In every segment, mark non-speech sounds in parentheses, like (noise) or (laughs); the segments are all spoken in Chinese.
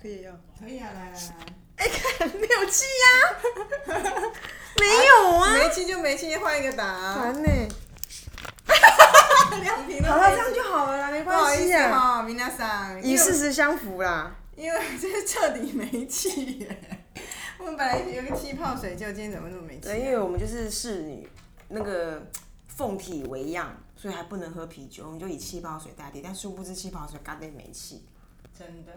可以要。可以啊，来来来，哎没有气呀、没有啊，没气就没气，换一个打、啊。烦呢、(laughs) 两瓶都好了，这样就好了啦，没不好意思关系啊，哈，明娜桑，以事实相符啦。因为这是彻底没气耶。我们本来有个气泡水，就今天怎么那么没气、对，因为我们就是侍女，那个凤体为样，所以还不能喝啤酒，我们就以气泡水代替。但殊不知气泡水干得没气，真的，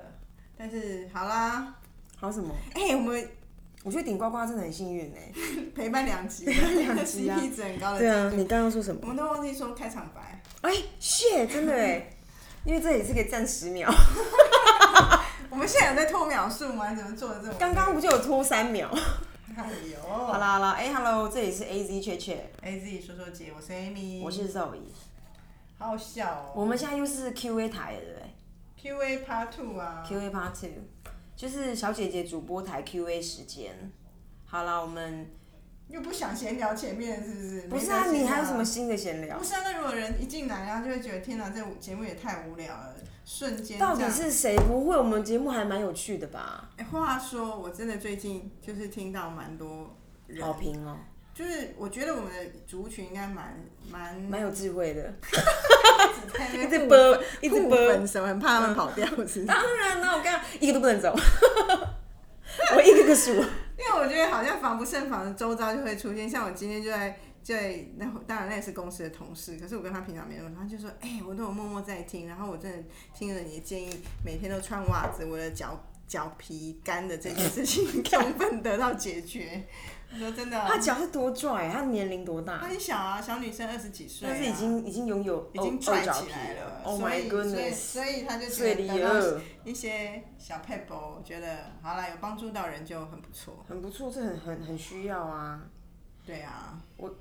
但是好啦，好什么？哎、我们我觉得顶呱呱真的很幸运 (laughs) 呢、陪伴两集，两集啊 CP 值很高的对啊，你刚刚说什么？我们都忘记说开场白。哎、谢，真的哎，(laughs) 因为这也是可以站十秒，(laughs) 我们现在有在拖秒数吗？你怎么做的这么？刚刚不就有拖三秒？哎呦，好啦好啦，哎、h e l l o 这里是 A Z 雀雀，，A Z 说说姐，我是 Amy，我是 Zoe，好好笑哦。我们现在又是 Q A 台了，对不对 Q A Part Two 啊，？Q A Part Two，就是小姐姐主播台 Q A 时间。好了，我们又不想闲聊前面是不是？不是啊，你还有什么？新的闲聊不？是啊，那如果人一进来，然后就会觉得天哪，这节目也太无聊了，瞬间到底是谁不会？我们节目还蛮有趣的吧？哎、话说，我真的最近就是听到蛮多人好，评哦，就是我觉得我们的族群应该蛮蛮蛮有智慧的，(laughs) 一直播，一直互播。分手，很怕他们跑掉，是？当然啦，我刚刚一个都不能走，(laughs) 我一个个数。因为我觉得好像防不胜防的周遭就会出现，像我今天就在就在那当然那也是公司的同事，可是我跟他平常没有，他就说，哎、我都有默默在听，然后我真的听了你的建议，每天都穿袜子，我的脚脚皮干的这件事情充分得到解决。我说真的啊、他脚是多拽，他年龄多大？他很小啊，小女生二十几岁、啊，但是已经已经拥有已经二拽起来了。Oh 所 my 以所以 goodness！所以他就觉得一些小 pebble，觉得好了，有帮助到人就很不错。很不错，这很很很需要啊。对啊。我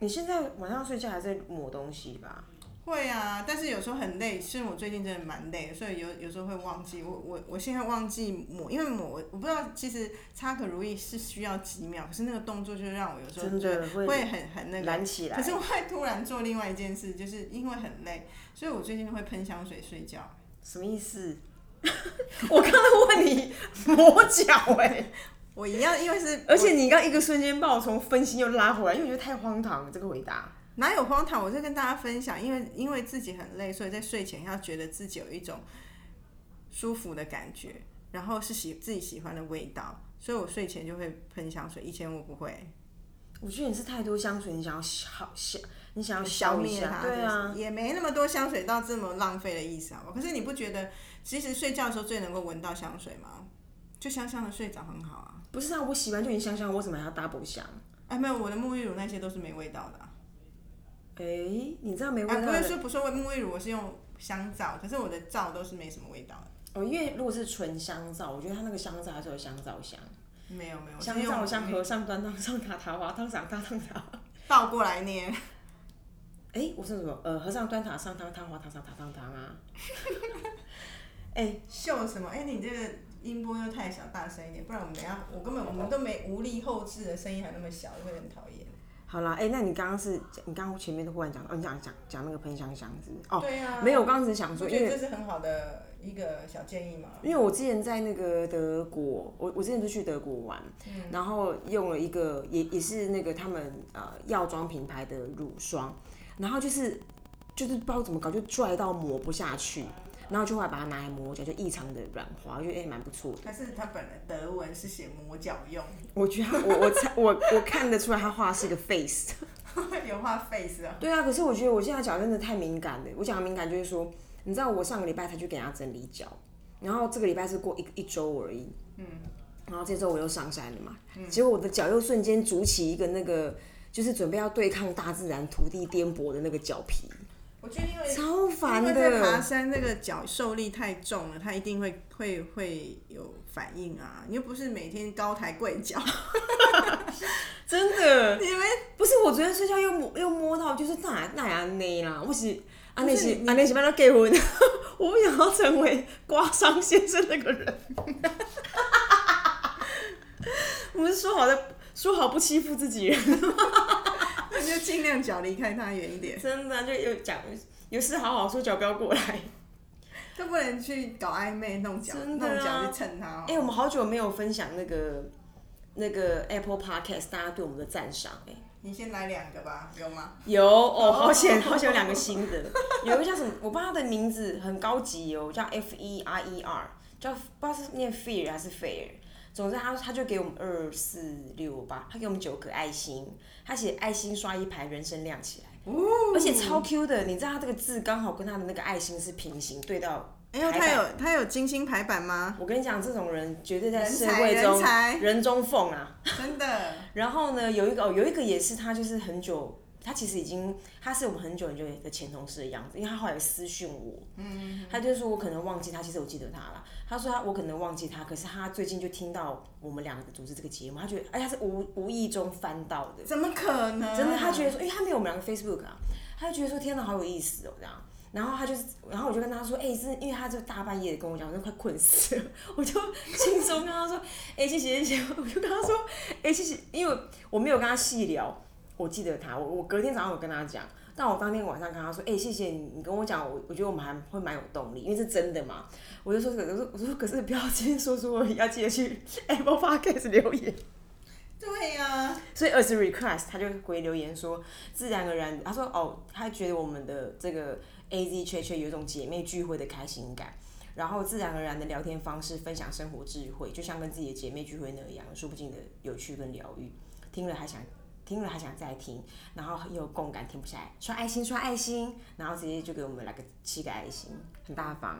你现在晚上睡觉还在抹东西吧？会啊，但是有时候很累，是我最近真的蛮累的，所以有有时候会忘记。我我我现在忘记抹，因为抹我我不知道，其实擦可如意是需要几秒，可是那个动作就是让我有时候真的会会很很那个。燃起来可。是我会突然做另外一件事，就是因为很累，所以我最近会喷香水睡觉。什么意思？(laughs) 我刚刚问你 (laughs) 抹脚哎、我一样，因为是而且你刚一个瞬间把我从分心又拉回来，因为我觉得太荒唐了这个回答。哪有荒唐？我就跟大家分享，因为因为自己很累，所以在睡前要觉得自己有一种舒服的感觉，然后是喜自己喜欢的味道，所以我睡前就会喷香水。以前我不会，我觉得你是太多香水，你想要好香，你想要消灭它，对啊，也没那么多香水到这么浪费的意思啊。可是你不觉得，其实睡觉的时候最能够闻到香水吗？就香香的睡着很好啊。不是啊，我洗完就已经香香，我为什么还要 double 香？哎，没有，我的沐浴乳那些都是没味道的、啊。哎、你知道没味哎，道的、不是说不说沐浴乳，我是用香皂，可是我的皂都是没什么味道的。哦，因为如果是纯香皂，我觉得它那个香皂还是有香皂香，没有没有，香皂香和尚端汤上塔塔滑汤上塔汤塔。(laughs) 倒过来念。哎、我说什么？呃，和尚端塔上汤汤滑塔上塔汤汤啊。(laughs) 哎、(laughs) 秀什么？哎、你这个音波又太小，大声一点，不然我们等下我根本我们都没无力后置的声音还那么小，会很讨厌。好啦，哎、那你刚刚是，你刚刚前面都忽然讲，哦，你讲讲讲那个喷香香是不是？哦，对啊，没有，我刚刚只是想说，因为这是很好的一个小建议嘛。因为我之前在那个德国，我我之前就去德国玩，然后用了一个也也是那个他们呃药妆品牌的乳霜，然后就是就是不知道怎么搞，就拽到抹不下去，然后就后来把它拿来磨脚，就异常的软滑，我觉得哎蛮、不错的。但是他本来德文是写磨脚用，我觉得我我猜 (laughs) 我我看得出来他画的是一个 face。(laughs) 有画 face 啊。对啊，可是我觉得我现在脚真的太敏感了。我讲的敏感就是说，你知道我上个礼拜才去给人家整理脚，然后这个礼拜是过一一周而已。嗯。然后这周我又上山了嘛，结果我的脚又瞬间筑起一个那个，就是准备要对抗大自然土地颠簸的那个脚皮，我觉得因为超烦因为在爬。山那个脚受力太重了，它一定会会会有反应啊！你又不是每天高抬贵脚，(laughs) 真的，你们不是我昨天睡觉又摸又摸到，就是那那样内啦，我是安内是安内是帮他结婚，(laughs) 我不想要成为刮伤先生那个人。(laughs) 我们是说好的，说好不欺负自己人，那就尽量脚离开他远一点。真的就有讲有事好好说，脚不要过来。(laughs) 都不能去搞暧昧弄脚弄脚去蹭他哦。哎、我们好久没有分享那个那个 Apple Podcast 大家对我们的赞赏哎、你先来两个吧，有吗？有哦，好险好险有两个新的，有一个叫什么，我不知道他的名字很高级哦，叫 F E R E R，叫不知道是念 fear 还是 fair，总之他他就给我们二四六八，他给我们九颗爱心，他写爱心刷一排，人生亮起来，而且超 Q 的，你知道他这个字刚好跟他的那个爱心是平行对到哎呦，他有他有精心排版吗？我跟你讲，这种人绝对在社会中人中凤啊。真的，(laughs) 然后呢，有一个哦，有一个也是他，就是很久，他其实已经他是我们很久很久的前同事的样子，因为他后来有私讯我，嗯，他就说我可能忘记他，其实我记得他了。他说他我可能忘记他，可是他最近就听到我们两个组织这个节目，他觉得哎，他是无无意中翻到的，怎么可能？真的，他觉得说，因为他没有我们两个 Facebook 啊，他就觉得说天哪，好有意思哦，这样。然后他就是，然后我就跟他说，哎、是因为他就大半夜的跟我讲，我就快困死了，(laughs) 我就轻松跟他说，哎、谢谢谢谢，(laughs) 我就跟他说，哎、谢谢，因为我没有跟他细聊，我记得他，我我隔天早上有跟他讲，但我当天晚上跟他说，哎、谢谢你，你跟我讲，我我觉得我们还会蛮有动力，因为是真的嘛，我就说，可是我说可是不要今天说出而已，要记得去 (laughs) Apple Podcast 留言。对呀、所以 as a request，他就回留言说，自然而然，他说哦，他觉得我们的这个 A Z 圈圈有一种姐妹聚会的开心感，然后自然而然的聊天方式，分享生活智慧，就像跟自己的姐妹聚会那样，说不尽的有趣跟疗愈，听了还想。听了还想再听，然后很有共感，停不下来，刷爱心，刷爱心，然后直接就给我们来个七个爱心，很大方。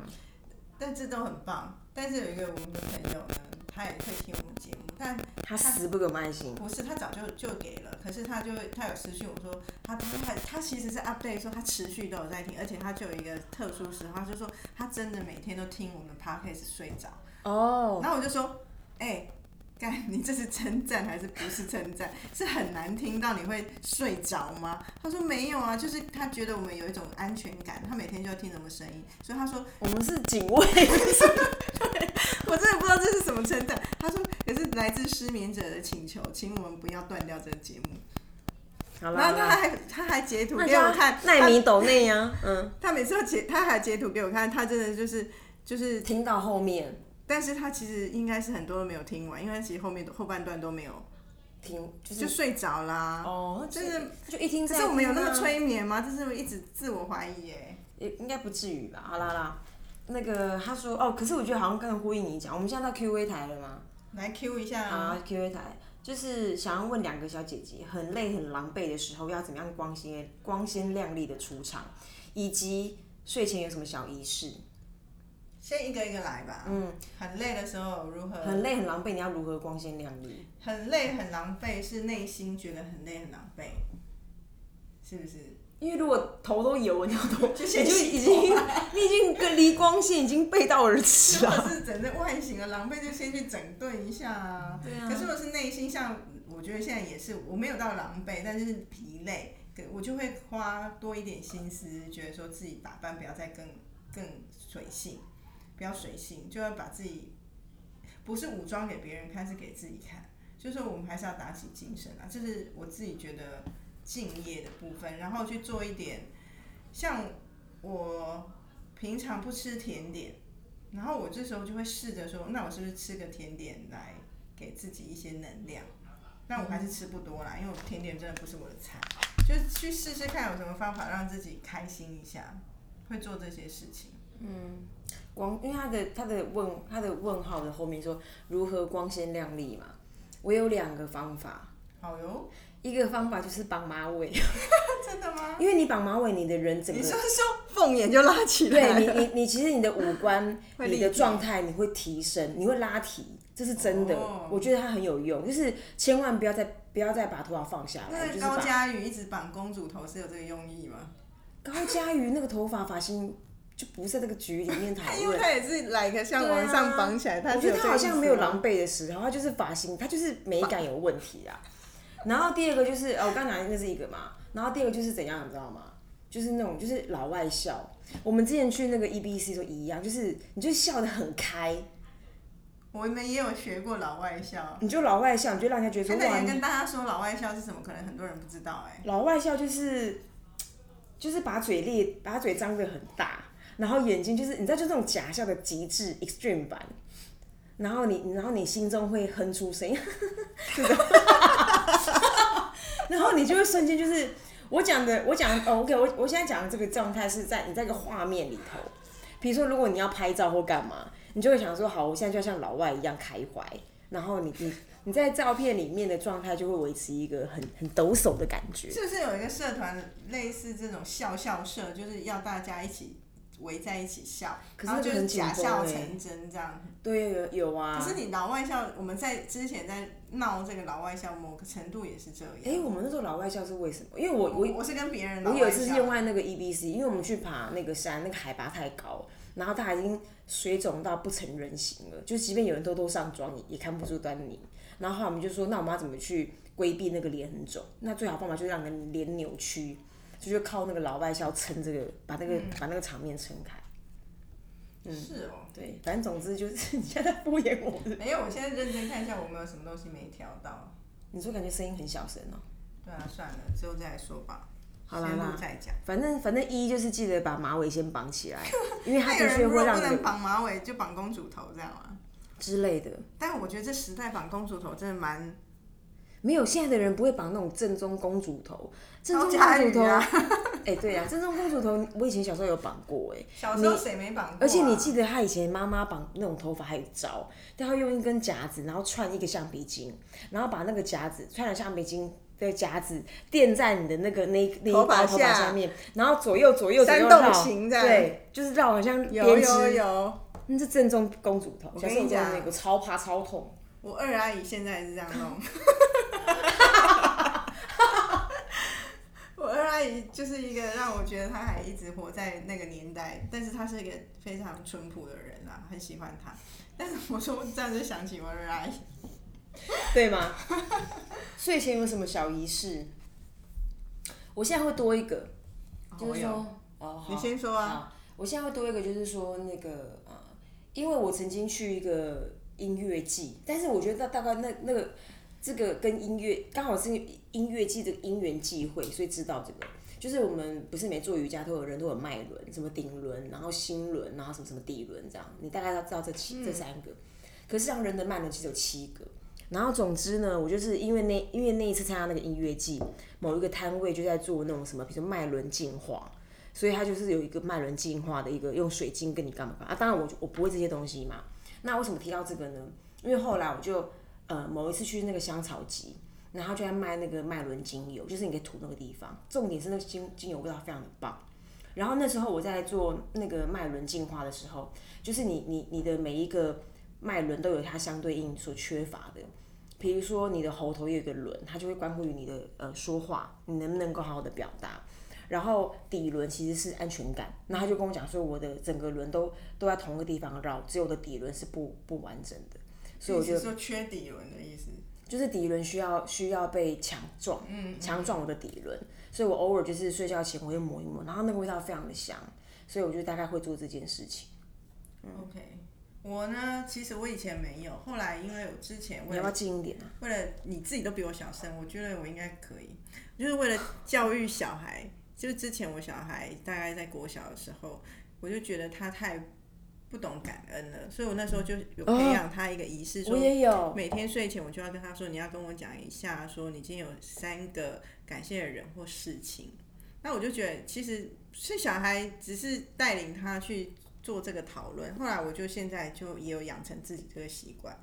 但这都很棒。但是有一个我们的朋友呢，他也会听我们节目，但他死不给我们爱心，不是他早就就给了，可是他就他有私讯我说，他他他他其实是 update 说他持续都有在听，而且他就有一个特殊时候，他就说他真的每天都听我们 podcast 睡着。哦，然后我就说，哎、干，你这是称赞还是不是称赞？是很难听到你会睡着吗？他说没有啊，就是他觉得我们有一种安全感，他每天就要听什么声音，所以他说我们是警卫，(laughs) 我真的不知道这是什么称赞。他说也是来自失眠者的请求，请我们不要断掉这个节目。好啦，然后他还他还截图给我看，奈米抖内呀，嗯。他每次都截，他还截图给我看，他真的就是就是，听到后面但是他其实应该是很多都没有听完，因为他其实后面后半段都没有，听就就睡着啦。哦，真的就一听可再是我们有那么催眠吗？就是一直自我怀疑耶。也应该不至于吧？好啦好啦，那个他说哦，可是我觉得好像刚才呼应你讲，我们现在到 Q A 台了吗？来 Q 一下啊，，Q A 台就是想要问两个小姐姐，很累很狼狈的时候要怎么样光鲜光鲜亮丽的出场，以及睡前有什么小仪式？先一个一个来吧。嗯，很累的时候如何？很累很狼狈，你要如何光鲜亮丽？很累很狼狈，是内心觉得很累很狼狈，是不是？因为如果头都油，你要头，你就就已经你已经跟离光线已经背道而驰如了。果是整个外形的狼狈，就先去整顿一下啊。对啊可是我是内心，像我觉得现在也是，我没有到狼狈，但是疲累，可我就会花多一点心思，觉得说自己打扮不要再更更随性，不要随性，就要把自己不是武装给别人看，是给自己看。就是我们还是要打起精神啊，这是我自己觉得敬业的部分，然后去做一点，像我平常不吃甜点。然后我这时候就会试着说，那我是不是吃个甜点来给自己一些能量？但我还是吃不多啦，因为我甜点真的不是我的菜，就是去试试看有什么方法让自己开心一下，会做这些事情。嗯光，因为他的他的问他的问号的后面说如何光鲜亮丽嘛，我有两个方法，好哟，一个方法就是绑马尾，(laughs) 真的吗？因为你绑马尾，你的人整个你说说凤眼就拉起来，对你你你其实你的五官你的状态你会提升，你会拉提，这是真的，哦我觉得它很有用，就是千万不要再不要再把头发放下来，那高把佳宇一直绑公主头是有这个用意吗？高佳瑜那个头发发型就不是在这个局里面 (laughs) 讨因为论。他也是来个像往上绑起来，他我觉得他好像没有狼狈。的时候，他就是发型，他就是美感有问题啊。然后第二个就是，呃，我刚讲那是一个嘛，然后第二个就是怎样，你知道吗？就是那种就是老外笑。我们之前去那个 EBC 都一样，就是你就笑得很开，我们也有学过老外笑，你就老外笑，你就让人家觉得说哇，你现在也跟大家说老外笑是什么，可能很多人不知道哎、老外笑就是就是把嘴裂，把嘴张得很大，然后眼睛就是你知道，就这种假笑的极致 extreme 版，然后你然后你心中会哼出声音，(laughs) 这种，(laughs) 然后你就会瞬间就是我讲的，我讲哦，OK，我我现在讲的这个状态是在你在一个画面里头，比如说如果你要拍照或干嘛，你就会想说，好，我现在就要像老外一样开怀，然后你你你在照片里面的状态就会维持一个很很抖擞的感觉。是不是有一个社团类似这种笑笑社，就是要大家一起围在一起笑，然后就是可是那个很假笑成真这样。对，有有啊。可是你老外笑，我们在之前在闹这个老外笑，某个程度也是这样。哎、我们那时候老外笑是为什么？因为我我我我是跟别人老外我有一次是笑用在那个 EBC，因为我们去爬那个山，那个海拔太高，然后它已经水肿到不成人形了，就即便有人偷偷上妆，也也看不出端倪。然后我们就说，那我们要怎么去规避那个脸很肿？那最好办法就是让人脸扭曲，就就靠那个老外笑撑这个，把那个、把那个场面撑开。是哦。对，反正总之就是 (laughs) 你现在在敷衍我。没有，我现在认真看一下，我们有什么东西没调到。你说感觉声音很小声哦、对啊，算了，之后再来说吧。好啦啦先录再讲。反正反正一就是记得把马尾先绑起来，(laughs) 因为有人如果会让人不能绑马尾，就绑公主头这样啊？之类的。但我觉得这时代绑公主头真的蛮没有，现在的人不会绑那种正宗公主头，正宗公主头，宇 (laughs) 啊哎、对啊，正宗公主头，我以前小时候有绑过、哎，小时候谁没绑过、啊？而且你记得他以前妈妈绑那种头发还有招，但他用一根夹子，然后串一个橡皮筋，然后把那个夹子串了橡皮筋的夹子垫在你的那个那那一头发包头发下下面，然后左右左右左右绕，对，就是绕好像有编有织，有，那是正宗公主头。我跟你讲那个超怕超痛。我二阿姨现在也是这样弄。(laughs) 我二阿姨就是一个让我觉得她还一直活在那个年代，但是她是一个非常淳朴的人啊，很喜欢她。但是我说这样就想起我的阿姨，对吗？(laughs) 睡前有什么小仪式？我现在会多一个，就是说我有，哦，你先说啊。我现在会多一个，就是说那个呃，因为我曾经去一个音乐季，但是我觉得大概那那个这个跟音乐刚好是音乐季的因缘际会，所以知道这个。就是我们不是每做瑜伽都有人都有脉轮，什么顶轮，然后心轮，然后什么什么地轮这样，你大概要知道这七、这三个。可是让人的脉轮其实有七个。然后总之呢，我就是因为那因为那一次参加那个音乐季，某一个摊位就在做那种什么，比如说脉轮净化，所以他就是有一个脉轮净化的一个用水晶跟你干嘛干嘛啊。当然我我不会这些东西嘛。那为什么提到这个呢？因为后来我就呃某一次去那个香草集，然后就在卖那个脉轮精油，就是你可以涂那个地方。重点是那个精精油味道非常的棒。然后那时候我在做那个脉轮净化的时候，就是你你你的每一个脉轮都有它相对应所缺乏的。比如说你的喉头有一个轮，它就会关乎于你的呃说话，你能不能够好好的表达。然后底轮其实是安全感，那他就跟我讲说，我的整个轮都都在同一个地方绕，只有我的底轮是不不完整的，所以我就说缺底轮的意思。就是底轮需要需要被强壮，嗯强壮我的底轮，所以我偶尔就是睡觉前我会抹一抹，然后那个味道非常的香，所以我就大概会做这件事情。OK，我呢，其实我以前没有，后来因为我之前为了你要不要近一点啊？为了你自己都比我小声，我觉得我应该可以，就是为了教育小孩。就是之前我小孩大概在国小的时候，我就觉得他太不懂感恩了，所以我那时候就有培养他一个仪式，我说也有，每天睡前我就要跟他说，你要跟我讲一下，说你今天有三个感谢的人或事情。那我就觉得，其实是小孩只是带领他去做这个讨论。后来我就现在就也有养成自己这个习惯。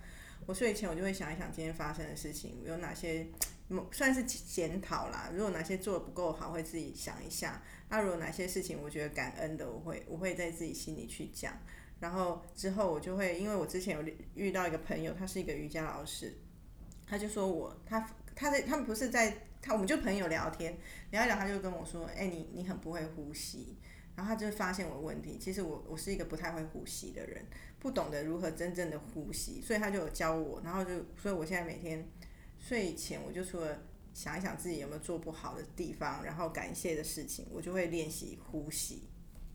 我睡前我就会想一想今天发生的事情有哪些，嗯算是检讨啦。如果哪些做的不够好，会自己想一下。那如果哪些事情我觉得感恩的，我会我会在自己心里去讲。然后之后我就会，因为我之前有遇到一个朋友，他是一个瑜伽老师，他就说我他他在他们不是在他我们就朋友聊天聊一聊，他就跟我说，哎、你你很不会呼吸。然后他就发现我问题，其实我我是一个不太会呼吸的人，不懂得如何真正的呼吸，所以他就有教我，然后就所以我现在每天睡前我就除了想一想自己有没有做不好的地方，然后感谢的事情，我就会练习呼吸，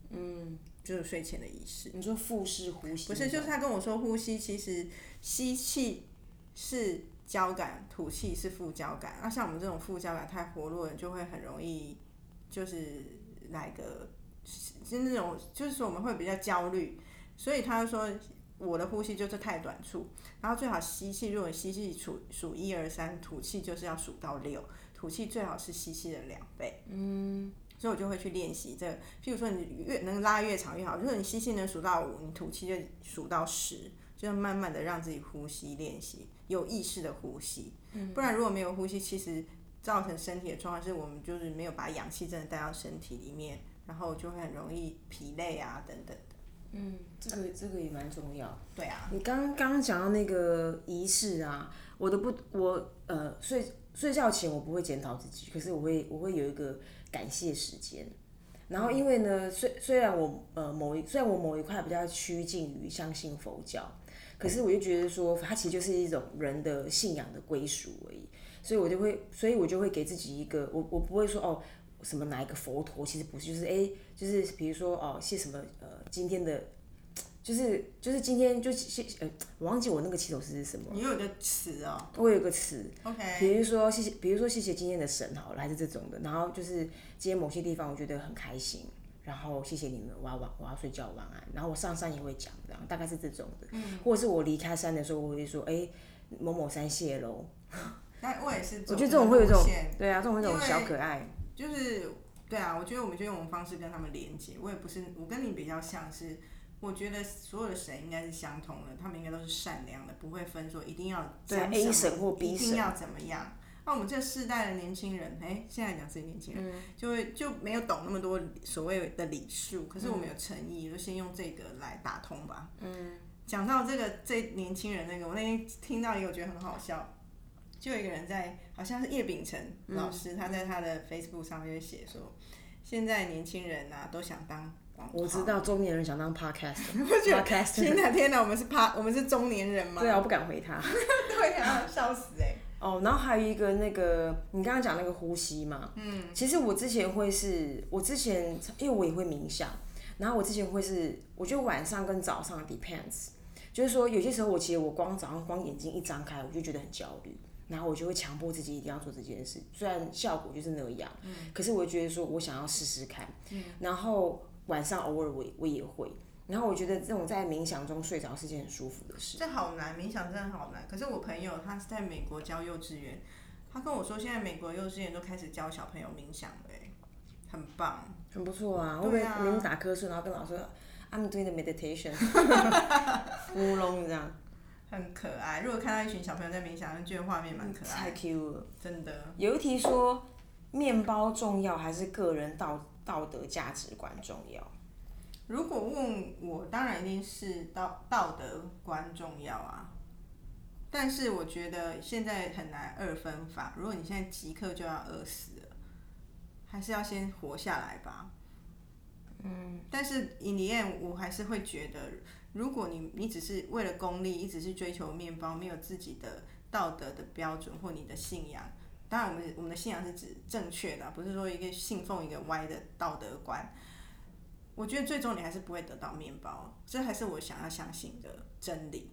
嗯，就是睡前的仪式。你说腹式呼吸不是，就是他跟我说，呼吸其实吸气是交感，吐气是副交感。那像我们这种副交感太活络了，就会很容易就是来个是那种就是说我们会比较焦虑，所以他说我的呼吸就是太短促，然后最好吸气，如果吸气数数一二三，吐气就是要数到六，吐气最好是吸气的两倍。嗯，所以我就会去练习这个，譬如说你越能拉越长越好，如果你吸气能数到五，你吐气就数到十，就要慢慢的让自己呼吸练习，有意识的呼吸。嗯，不然如果没有呼吸，其实造成身体的状况是我们就是没有把氧气真的带到身体里面。然后就会很容易疲累啊，等等的。嗯，这个这个也蛮重要。对啊。你刚刚刚讲到那个仪式啊，我都不，我呃睡睡觉前我不会检讨自己，可是我会我会有一个感谢时间。然后因为呢，虽虽然我呃某一虽然我某一块比较趋近于相信佛教，可是我就觉得说它其实就是一种人的信仰的归属而已，所以我就会所以我就会给自己一个我我不会说哦。什么哪一个佛陀其实不是，就是哎，就是比如说哦，谢什么呃，今天的，就是就是今天就谢呃，我忘记我那个祈祷词是什么。你有一个词哦。我有一个词。OK。比如说谢谢，比如说谢谢今天的神好，来自这种的，然后就是今天某些地方我觉得很开心，然后谢谢你们，我要晚我要睡觉晚安，然后我上山也会讲这样，大概是这种的。嗯。或者是我离开山的时候，我会说哎，某某山谢喽。(laughs) 那我也是。我觉得这种会有这种，对啊，这种会有种小可爱。就是对啊，我觉得我们就用我们方式跟他们连接。我也不是，我跟你比较像是，我觉得所有的神应该是相通的，他们应该都是善良的，不会分说一定要对 A 神或 B 神一定要怎么样。那我们这世代的年轻人，哎，现在讲自己年轻人，就会就没有懂那么多所谓的礼数，可是我们有诚意，就先用这个来打通吧。嗯，讲到这个这年轻人那个，我那天听到一个，我觉得很好笑。就有一个人在，好像是叶秉成老师，他在他的 Facebook 上面写说，现在年轻人啊都想当我知道中年人想当 Podcast。(laughs) Podcast。天哪天哪，我们是 Pa，我们是中年人吗？对啊，我不敢回他。(laughs) 对啊，笑死哎。哦，然后还有一个那个，你刚刚讲那个呼吸嘛，嗯，其实我之前会是，我之前因为我也会冥想，然后我之前会是，我觉得晚上跟早上 depends，就是说有些时候我其实我光早上光眼睛一张开，我就觉得很焦虑。然后我就会强迫自己一定要做这件事，虽然效果就是那样，嗯可是我觉得说我想要试试看。嗯然后晚上偶尔我我也会，然后我觉得这种在冥想中睡着是件很舒服的事。这好难，冥想真的好难。可是我朋友他是在美国教幼稚园，他跟我说现在美国幼稚园都开始教小朋友冥想了，很棒，很不错啊。会不会你们打瞌睡，然后跟老师说 I'm doing the meditation，(laughs) 乌龙这样。很可爱，如果看到一群小朋友在冥想，就觉得画面蛮可爱。太 Q 了，真的。有一题说，面包重要还是个人道道德价值观重要？如果问我，当然一定是道道德观重要啊。但是我觉得现在很难二分法。如果你现在即刻就要饿死了，还是要先活下来吧。嗯。但是 in the end，我还是会觉得。如果你你只是为了功利，一直是追求面包，没有自己的道德的标准或你的信仰，当然我们我们的信仰是指正确的，不是说一个信奉一个歪的道德观。我觉得最终你还是不会得到面包，这还是我想要相信的真理。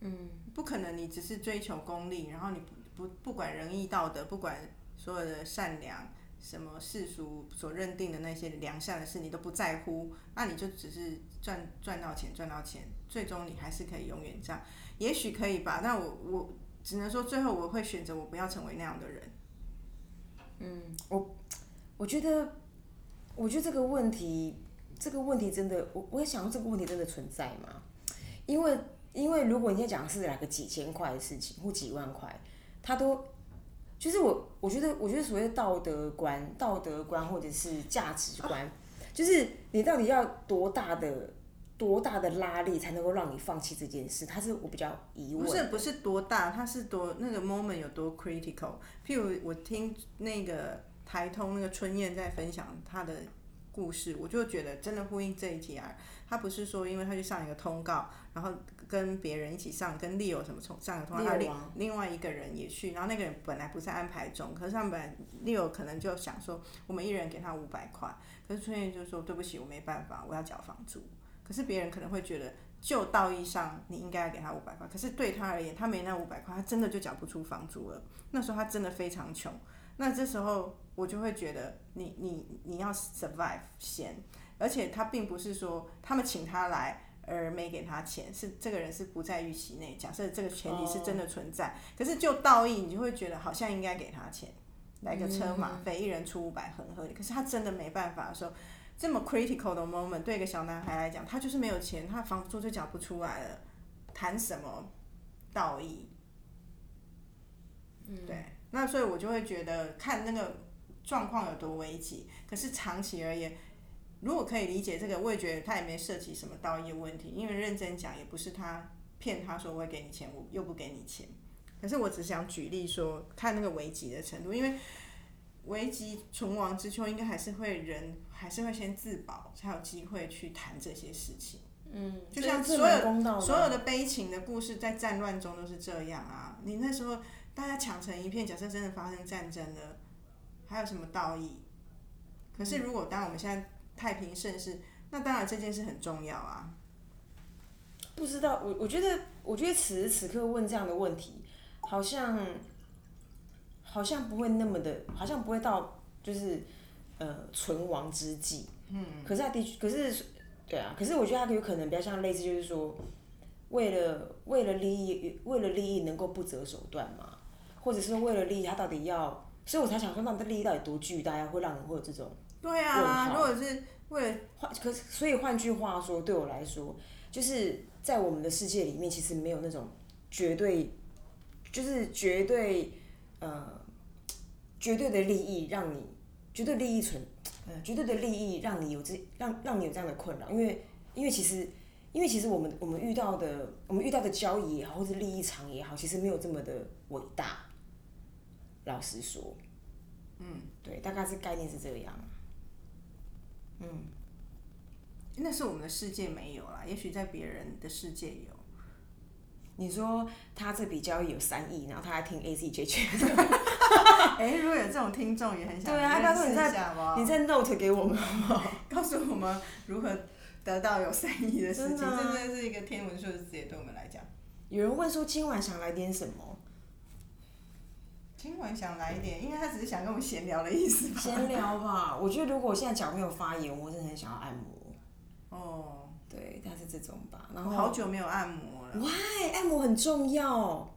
嗯，不可能你只是追求功利，然后你不不不管仁义道德，不管所有的善良。什么世俗所认定的那些良善的事，你都不在乎，那你就只是赚赚到钱，赚到钱，最终你还是可以永远这样，也许可以吧。那我我只能说，最后我会选择我不要成为那样的人。嗯，我我觉得，我觉得这个问题，这个问题真的，我我也想，这个问题真的存在吗？因为因为如果你在讲是来个几千块的事情或几万块，他都。就是我，我觉得，我觉得所谓的道德观、道德观或者是价值观，就是你到底要多大的、多大的拉力才能够让你放弃这件事？他是我比较疑问。不是不是多大，他是多那个 moment 有多 critical。譬如我听那个台通那个春燕在分享她的故事，我就觉得真的呼应这一题啊。他不是说因为他去上一个通告，然后。跟别人一起上，跟 Leo 什么从上个通话，另另外一个人也去，然后那个人本来不在安排中，可是他们本来 Leo 可能就想说，我们一人给他五百块，可是春燕就说对不起，我没办法，我要缴房租。可是别人可能会觉得，就道义上你应该要给他五百块，可是对他而言，他没那五百块，他真的就缴不出房租了。那时候他真的非常穷，那这时候我就会觉得，你你你要 survive 先。而且他并不是说他们请他来而没给他钱，是这个人是不在预期内。假设这个前提是真的存在，可是就道义，你就会觉得好像应该给他钱，来个车马费，一人出五百很合理。可是他真的没办法的时候，这么 critical 的 moment，对一个小男孩来讲，他就是没有钱，他房租就缴不出来了，谈什么道义？对，那所以我就会觉得看那个状况有多危急。可是长期而言，如果可以理解这个，我也觉得他也没涉及什么道义问题，因为认真讲也不是他骗他说我会给你钱，我又不给你钱。可是我只想举例说，看那个危急的程度，因为危急存亡之秋，应该还是会人还是会先自保，才有机会去谈这些事情。嗯，就像所有所有的悲情的故事，在战乱中都是这样啊。你那时候。大家抢成一片，假设真的发生战争了，还有什么道义？可是如果当我们现在太平盛世，那当然这件事很重要啊。不知道，我我觉得，我觉得此时此刻问这样的问题，好像好像不会那么的，好像不会到就是呃存亡之际。嗯。可是他的确，可是对啊，可是我觉得他有可能比较像类似，就是说，为了为了利益，为了利益能够不择手段嘛。或者是为了利益，他到底要，所以我才想说，那的利益到底多巨大，会让人会有这种对啊，如果是为了换，可是所以换句话说，对我来说，就是在我们的世界里面，其实没有那种绝对，就是绝对呃绝对的利益让你绝对利益存，呃绝对的利益让你有这让让你有这样的困扰，因为因为其实因为其实我们我们遇到的我们遇到的交易也好，或者利益场也好，其实没有这么的伟大。老实说，嗯，对，大概是概念是这样，嗯，那是我们的世界没有啦，也许在别人的世界有。你说他这笔交易有三亿，然后他还听 A C J J，(laughs) (laughs) 哎，如果有这种听众也很想对啊，他说你在你在 Note 给我们好不好，告诉我们如何得到有善意的事情，真的是一个天文数字，也对我们来讲。有人问说今晚想来点什么？今晚想来一点，因为他只是想跟我们闲聊的意思吧。闲聊吧，我觉得如果我现在脚没有发炎，我真的很想要按摩。哦。对，但是这种吧，然后。好久没有按摩了。Why？按摩很重要。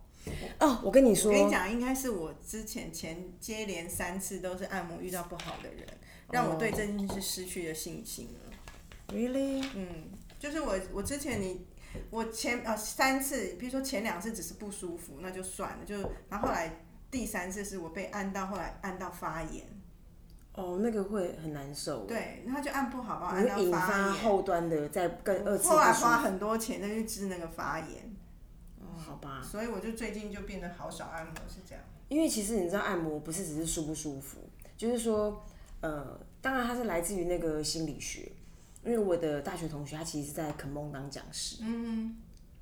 哦，我跟你说。我跟你讲，应该是我之前前接连三次都是按摩遇到不好的人，让我对这件事失去了信心了。Really？嗯，就是我我之前你我前啊三次，比如说前两次只是不舒服，那就算了，就然后后来。第三次是我被按到，后来按到发炎。哦，那个会很难受。对，然后就按不好，把我按到发炎。后端的再更二次。后来花很多钱再去治那个发炎。哦，好吧。所以我就最近就变得好少按摩，是这样。因为其实你知道，按摩不是只是舒不舒服，就是说，呃，当然它是来自于那个心理学。因为我的大学同学他其实是在肯蒙当讲师。嗯。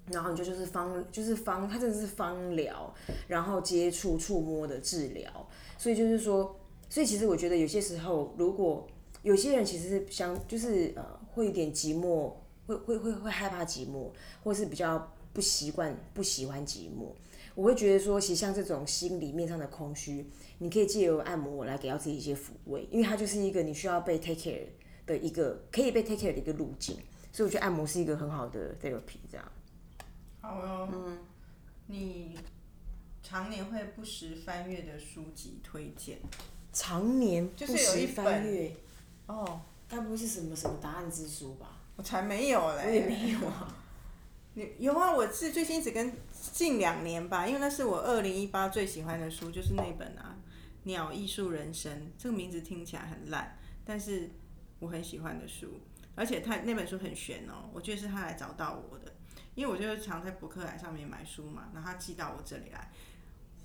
然后你就就是方就是方，他真的是方疗，然后接触触摸的治疗，所以就是说，所以其实我觉得有些时候，如果有些人其实是相就是呃会有点寂寞，会会会会害怕寂寞，或是比较不习惯不喜欢寂寞，我会觉得说，其实像这种心里面上的空虚，你可以借由按摩来给到自己一些抚慰，因为它就是一个你需要被 take care 的一个可以被 take care 的一个路径，所以我觉得按摩是一个很好的 therapy 这样。好哦，嗯，你常年会不时翻阅的书籍推荐？常年就是有一本哦，该不会是什么什么答案之书吧？我才没有嘞，我也没有啊。你有啊？我是最近只跟近两年吧，因为那是我二零一八最喜欢的书，就是那本啊，《鸟艺术人生》。这个名字听起来很烂，但是我很喜欢的书，而且他那本书很悬哦，我觉得是他来找到我的。因为我就是常在博客来上面买书嘛，然后他寄到我这里来，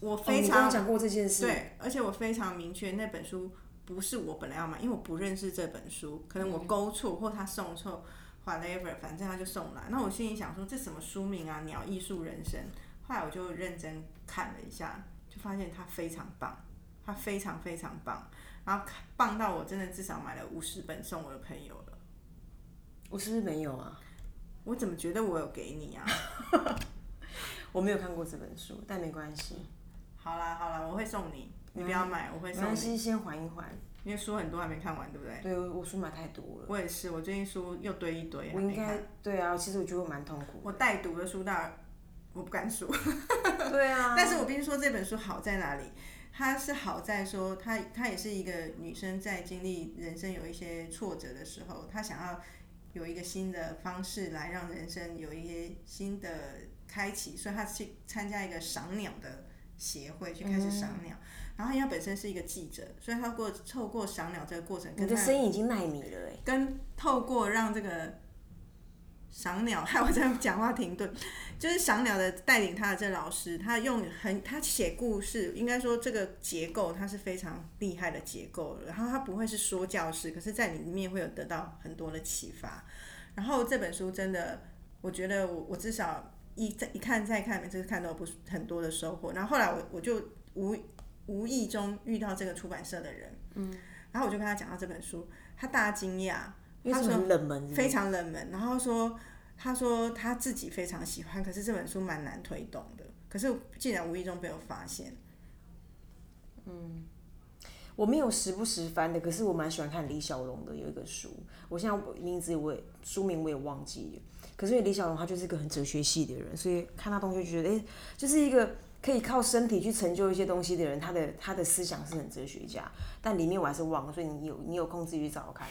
我非常讲过这件事，对，而且我非常明确那本书不是我本来要买，因为我不认识这本书，可能我勾错或他送错，whatever，反正他就送来。那我心里想说这什么书名啊，《鸟艺术人生》，后来我就认真看了一下，就发现它非常棒，它非常非常棒，然后棒到我真的至少买了五十本送我的朋友了。我是不是没有啊？我怎么觉得我有给你啊？(laughs) 我没有看过这本书，但没关系。好啦好啦，我会送你，你不要买，我会送你。先缓一缓。因为书很多还没看完，对不对？对，我书买太多了。我也是，我最近书又堆一堆。我应该对啊，其实我觉得我蛮痛苦。我带读的书，大我不敢说。(laughs) 对啊。但是我必须说这本书好在哪里？它是好在说，它它也是一个女生在经历人生有一些挫折的时候，她想要有一个新的方式来让人生有一些新的开启，所以她去参加一个赏鸟的协会，去开始赏鸟。然后他本身是一个记者，所以他过透过赏鸟这个过程，你的声音已经耐米了哎。跟透过让这个赏鸟，(laughs) 害我在讲话停顿，就是赏鸟的带领他的这老师，他用很他写故事，应该说这个结构他是非常厉害的结构。然后他不会是说教式，可是在里面会有得到很多的启发。然后这本书真的，我觉得我我至少一再一看再看，每次看到不很多的收获。然后后来我我就无。无意中遇到这个出版社的人，嗯，然后我就跟他讲到这本书，他大惊讶，他说冷门，非常冷门，然后说他说他自己非常喜欢，可是这本书蛮难推动的，可是竟然无意中被我发现，嗯，我没有时不时翻的，可是我蛮喜欢看李小龙的有一个书，我现在名字我也书名我也忘记了，可是李小龙他就是一个很哲学系的人，所以看他东西就觉得，哎，就是一个。可以靠身体去成就一些东西的人，他的他的思想是很哲学家，但里面我还是忘了，所以你有你有空自己去找看。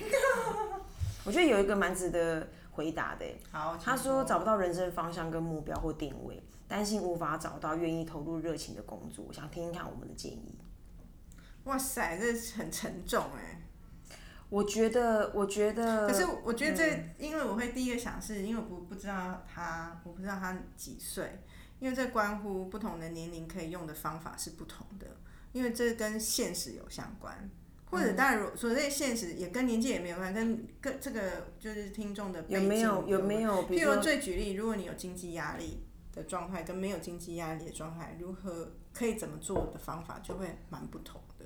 (laughs) 我觉得有一个蛮值得回答的，好，他说找不到人生方向跟目标或定位，担心无法找到愿意投入热情的工作，我想听听看我们的建议。哇塞，这很沉重哎。我觉得，我觉得，可是我觉得这，因为我会第一个想是因为我不不知道他，我不知道他几岁。因为这关乎不同的年龄可以用的方法是不同的，因为这跟现实有相关，或者当然所谓现实也跟年纪也没有关，跟跟这个就是听众的有没有有没有？譬如最举例，如果你有经济压力的状态，跟没有经济压力的状态，如何可以怎么做的方法就会蛮不同的。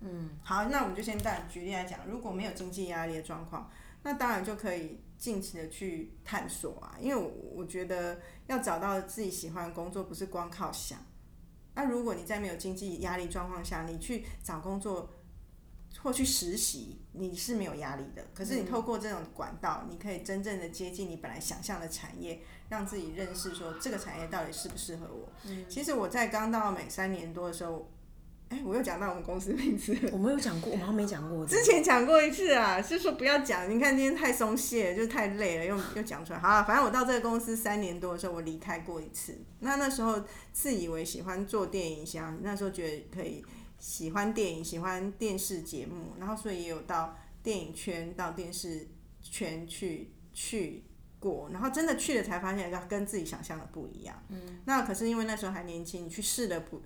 嗯，好，那我们就先带举例来讲，如果没有经济压力的状况，那当然就可以。尽情的去探索啊，因为我我觉得要找到自己喜欢的工作，不是光靠想。那如果你在没有经济压力状况下，你去找工作或去实习，你是没有压力的。可是你透过这种管道，你可以真正的接近你本来想象的产业，让自己认识说这个产业到底适不适合我。其实我在刚到美三年多的时候。哎，我又讲到我们公司名字。我们有讲过，我好像没讲过。之前讲过一次啊，是说不要讲。你看今天太松懈，就是太累了，又又讲出来。好了，反正我到这个公司三年多的时候，我离开过一次。那那时候自以为喜欢做电影，想那时候觉得可以喜欢电影，喜欢电视节目，然后所以也有到电影圈、到电视圈去去过。然后真的去了才发现，跟自己想象的不一样。嗯。那可是因为那时候还年轻，你去试了不？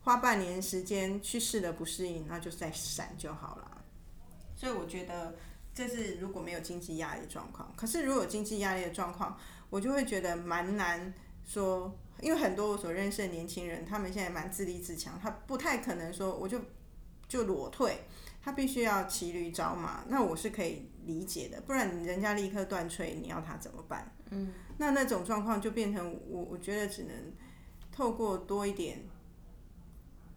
花半年时间去试的不适应，那就再闪就好了。所以我觉得这是如果没有经济压力的状况。可是如果有经济压力的状况，我就会觉得蛮难说，因为很多我所认识的年轻人，他们现在蛮自立自强，他不太可能说我就就裸退，他必须要骑驴找马。那我是可以理解的，不然人家立刻断炊，你要他怎么办？嗯，那那种状况就变成我我觉得只能透过多一点。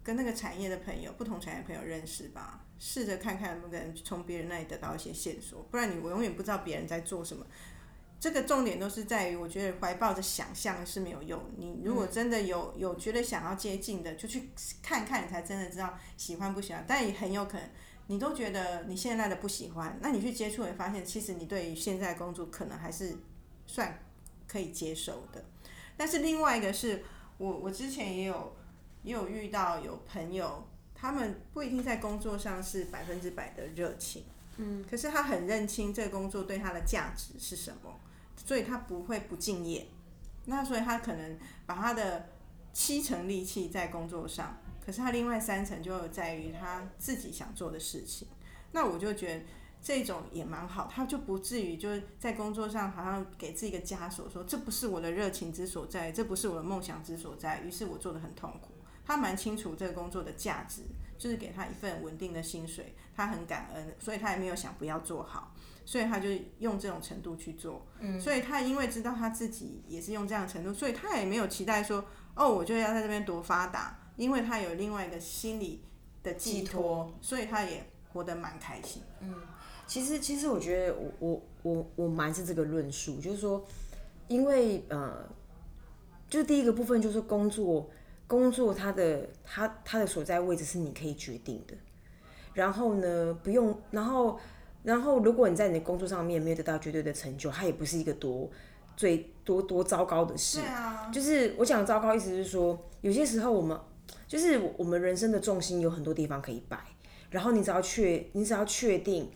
跟那个产业的朋友，不同产业朋友认识吧，试着看看能不能从别人那里得到一些线索，不然你我永远不知道别人在做什么。这个重点都是在于，我觉得怀抱着想象是没有用。你如果真的有有觉得想要接近的，就去看看，你才真的知道喜欢不喜欢。但也很有可能，你都觉得你现在的不喜欢，那你去接触，会发现其实你对于现在工作可能还是算可以接受的。但是另外一个是我我之前也有。也有遇到有朋友，他们不一定在工作上是百分之百的热情，嗯，可是他很认清这个工作对他的价值是什么，所以他不会不敬业。那所以他可能把他的七成力气在工作上，可是他另外三成就在于他自己想做的事情。那我就觉得这种也蛮好，他就不至于就是在工作上好像给自己一个枷锁，说这不是我的热情之所在，这不是我的梦想之所在，于是我做的很痛苦。他蛮清楚这个工作的价值，就是给他一份稳定的薪水，他很感恩，所以他也没有想不要做好，所以他就用这种程度去做。嗯，所以他因为知道他自己也是用这样的程度，所以他也没有期待说，哦，我就要在这边多发达，因为他有另外一个心理的寄托，所以他也活得蛮开心。嗯其实，其实我觉得我我我我蛮是这个论述，就是说，因为呃，就是第一个部分就是工作，工作它的它它的所在位置是你可以决定的，然后呢，不用，然后然后如果你在你的工作上面没有得到绝对的成就，它也不是一个多最多多糟糕的事。就是我讲糟糕，意思是说，有些时候我们就是我们人生的重心有很多地方可以摆，然后你只要确，你只要确定，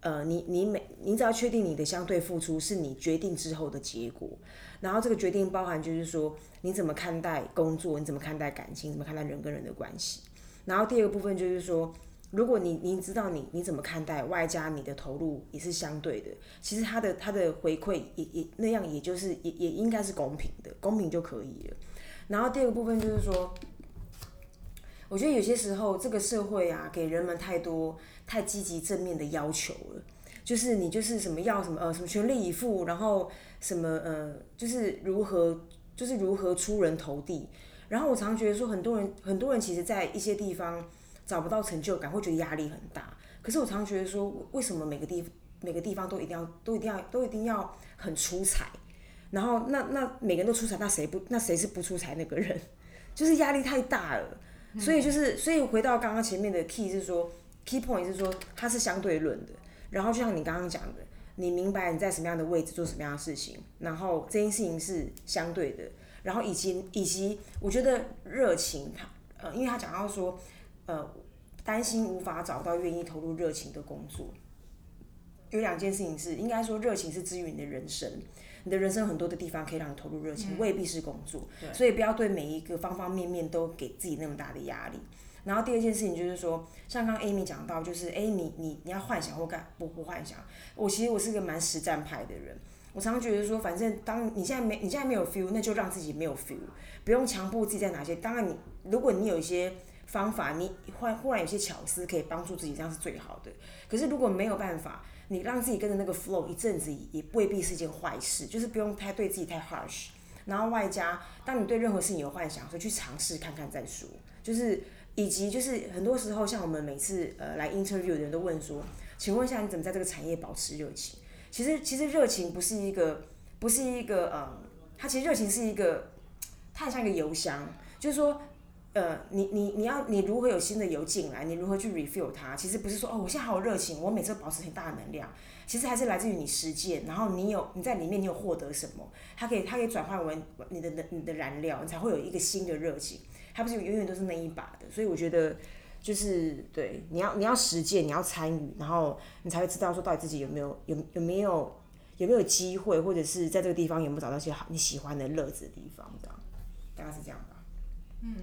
呃，你你每你只要确定你的相对付出是你决定之后的结果，然后这个决定包含就是说你怎么看待工作，你怎么看待感情，怎么看待人跟人的关系，然后第二个部分就是说。如果你你知道你你怎么看待，外加你的投入也是相对的，其实他的他的回馈也也那样，也就是也也应该是公平的，公平就可以了。然后第二个部分就是说，我觉得有些时候这个社会啊，给人们太多太积极正面的要求了，就是你就是什么要什么呃什么全力以赴，然后什么呃就是如何就是如何出人头地。然后我常觉得说，很多人很多人其实，在一些地方找不到成就感，会觉得压力很大。可是我常觉得说，为什么每个地每个地方都一定要都一定要都一定要很出彩？然后那那每个人都出彩，那谁不那谁是不出彩那个人？(laughs) 就是压力太大了。所以就是所以回到刚刚前面的 key 是说 key point 是说它是相对论的。然后就像你刚刚讲的，你明白你在什么样的位置做什么样的事情，然后这件事情是相对的。然后以及以及我觉得热情，他呃，因为他讲到说呃担心无法找到愿意投入热情的工作。有两件事情是，应该说热情是治愈你的人生，你的人生很多的地方可以让你投入热情，未必是工作，所以不要对每一个方方面面都给自己那么大的压力。然后第二件事情就是说，像刚 Amy 讲到，就是哎，你你你要幻想或干不不幻想，我其实我是个蛮实战派的人，我常常觉得说，反正当你现在没你现在没有 feel，那就让自己没有 feel，不用强迫自己在哪些。当然你如果你有一些方法，你忽忽然有些巧思可以帮助自己，这样是最好的。可是如果没有办法，你让自己跟着那个 flow 一阵子，也未必是一件坏事，就是不用太对自己太 harsh。然后外加，当你对任何事情有幻想，所以去尝试看看再说。就是以及就是很多时候，像我们每次呃来 interview 的人都问说，请问一下你怎么在这个产业保持热情？其实其实热情不是一个不是一个呃，它其实热情是一个，它很像一个邮箱，就是说。呃，你你你要你如何有新的油进来？你如何去 refill 它？其实不是说哦，我现在好有热情，我每次都保持很大的能量。其实还是来自于你实践，然后你有你在里面你有获得什么？它可以它可以转换为你的你的燃料，你才会有一个新的热情。它不是永远都是那一把的。所以我觉得就是对你要你要实践，你要参与，然后你才会知道说到底自己有没有有有没有有没有机会，或者是在这个地方有没有找到一些好你喜欢的乐子的地方，这样大概是这样吧。嗯。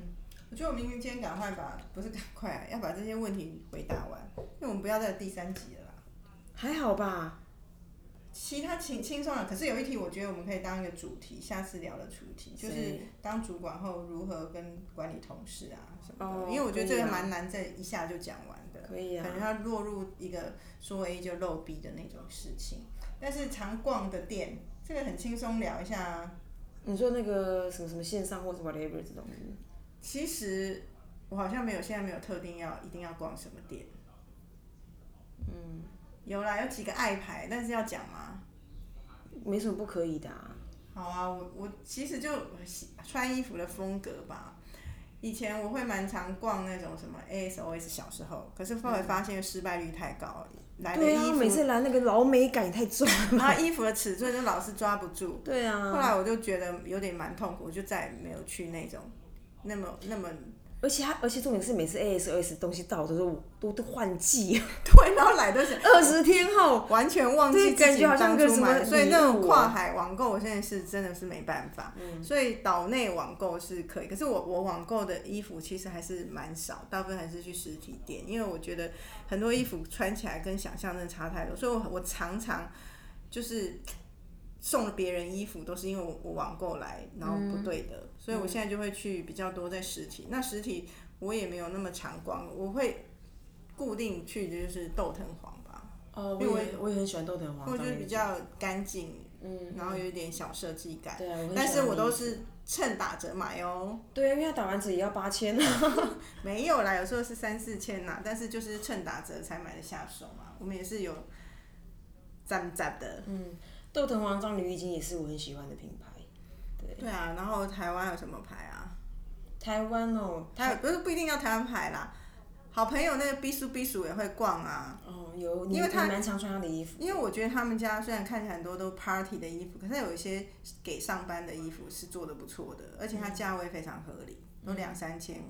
我觉得我明明今天赶快把，不是赶快，要把这些问题回答完，因为我们不要再第三集了啦。还好吧，其他轻轻松了。可是有一题，我觉得我们可以当一个主题，下次聊的主题就是当主管后如何跟管理同事啊什么的。因为我觉得这个蛮难，这一下就讲完的。可以啊。可能要落入一个说 A 就漏 B 的那种事情。但是常逛的店，这个很轻松聊一下啊。你说那个什么什么线上或者 whatever 这种。其实我好像没有，现在没有特定要一定要逛什么店。嗯，有啦，有几个爱牌，但是要讲吗？没什么不可以的。好啊，我我其实就穿衣服的风格吧。以前我会蛮常逛那种什么 ASOS，小时候，可是后来发现失败率太高，来的衣服每次来那个老美感也太重，然后衣服的尺寸就老是抓不住。对啊。后来我就觉得有点蛮痛苦，我就再也没有去那种。那么那么，而且它而且重点是每次 A S O S 东西到都是都都换季，(laughs) 对，然后来的是 (laughs) 二十天后，完全忘记感觉好像个什么，所以那种跨海网购我现在是真的是没办法，所以岛内网购是可以，可是我我网购的衣服其实还是蛮少，大部分还是去实体店，因为我觉得很多衣服穿起来跟想象真的差太多，所以我我常常就是送了别人衣服都是因为我我网购来，然后不对的。所以我现在就会去比较多在实体，那实体我也没有那么常逛，我会固定去的就是豆藤黄吧。哦，因为我也很喜欢豆藤黄。我觉得比较干净，嗯，然后有一点小设计感。对啊，但是我都是趁打折买哦。对啊，因为它打完折也要八千啊。(laughs) 没有啦，有时候是三四千呐，但是就是趁打折才买的下手嘛。我们也是有赞赞的。嗯，豆藤王章女衣巾也是我很喜欢的品牌。对。对啊，然后台湾有什么牌啊？台湾哦，台不是不一定要台湾牌啦。好朋友那个 B 叔 B 叔也会逛啊。哦，有，因为他蛮常穿他的衣服。因为我觉得他们家虽然看起来很多都 party 的衣服，可是有一些给上班的衣服是做的不错的，而且它价位非常合理，都两三千，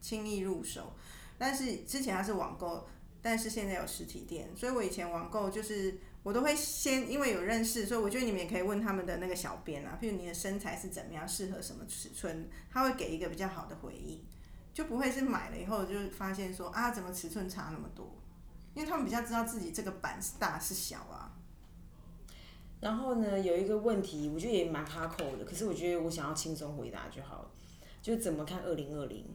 轻易入手。但是之前它是网购，但是现在有实体店，所以我以前网购就是我都会先因为有认识，所以我觉得你们也可以问他们的那个小编啊，譬如你的身材是怎么样，适合什么尺寸，他会给一个比较好的回应。就不会是买了以后就发现说啊，怎么尺寸差那么多？因为他们比较知道自己这个版是大是小啊。然后呢，有一个问题，我觉得也蛮哈口的，可是我觉得我想要轻松回答就好了。就怎么看二零二零？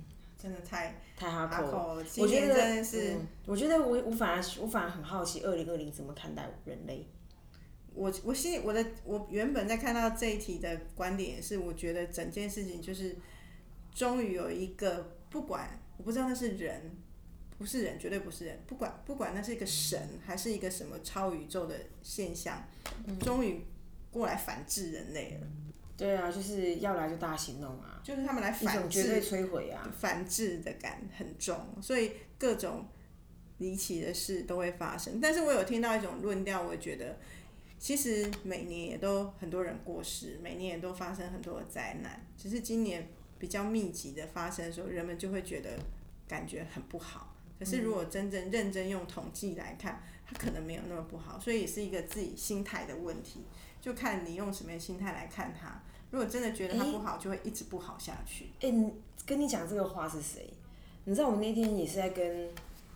真的太太哈口，我觉得真的是，我觉得我我反而我反而很好奇二零二零怎么看待人类。我我心里我的我原本在看到这一题的观点是，我觉得整件事情就是终于有一个。不管我不知道那是人，不是人，绝对不是人。不管不管那是一个神，还是一个什么超宇宙的现象，终于过来反制人类了。对啊，就是要来就大行动啊！就是他们来反制，绝对摧毁啊！反制的感很重，所以各种离奇的事都会发生。但是我有听到一种论调，我觉得其实每年也都很多人过世，每年也都发生很多的灾难，只是今年。比较密集的发生的时候，人们就会觉得感觉很不好。可是如果真正认真用统计来看，它可能没有那么不好，所以也是一个自己心态的问题，就看你用什么心态来看它。如果真的觉得它不好，就会一直不好下去。哎，跟你讲这个话是谁？你知道我那天也是在跟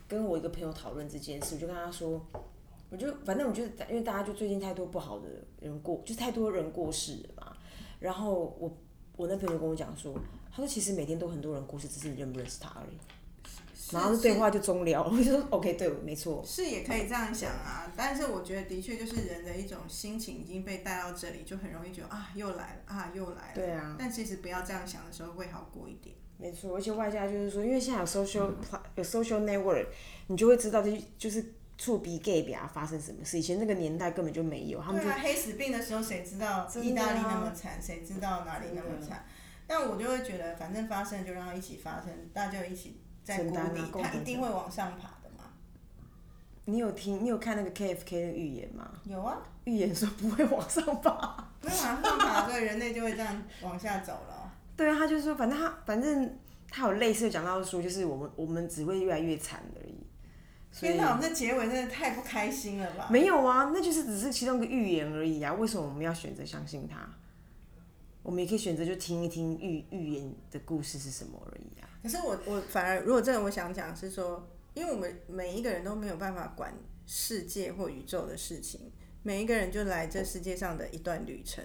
跟我一个朋友讨论这件事，我就跟他说，我就反正我觉得，因为大家就最近太多不好的人过，就太多人过世了嘛。然后我我那朋友跟我讲说。他说：“其实每天都很多人过世，只是你认不认识他而已。”然后对话就终了。我就说：“OK，对，没错。”是也可以这样想啊，但是我觉得的确就是人的一种心情已经被带到这里，就很容易觉得啊，又来了啊，又来了。对啊。但其实不要这样想的时候会好过一点。没错，而且外加就是说，因为现在有 social 有 social network，你就会知道就就是触鼻 gay 比啊发生什么事。以前那个年代根本就没有，他们就黑死病的时候谁知道意大利那么惨，谁知道哪里那么惨？但我就会觉得，反正发生就让它一起发生，大家就一起在谷底，它一定会往上爬的嘛。你有听？你有看那个 K F K 的预言吗？有啊。预言说不会往上爬。(laughs) 不会往上爬，所以人类就会这样往下走了。(laughs) 对啊，他就说，反正他反正他有类似的讲到说，就是我们我们只会越来越惨而已。天哪，这结尾真的太不开心了吧？没有啊，那就是只是其中一个预言而已啊。为什么我们要选择相信他？我们也可以选择就听一听预预言的故事是什么而已啊。可是我我反而如果真的我想讲是说，因为我们每一个人都没有办法管世界或宇宙的事情，每一个人就来这世界上的一段旅程，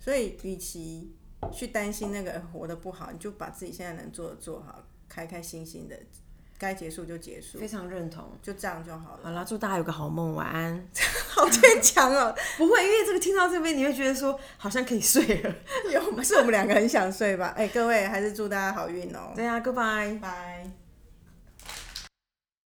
所以与其去担心那个活得不好，你就把自己现在能做的做好，开开心心的。该结束就结束，非常认同，就这样就好了。好了，祝大家有个好梦，晚安。(laughs) 好坚强哦，(laughs) 不会，因为这个听到这边，你会觉得说好像可以睡了。(laughs) 有，是我们两个很想睡吧？哎，各位还是祝大家好运哦。对啊，Goodbye，拜。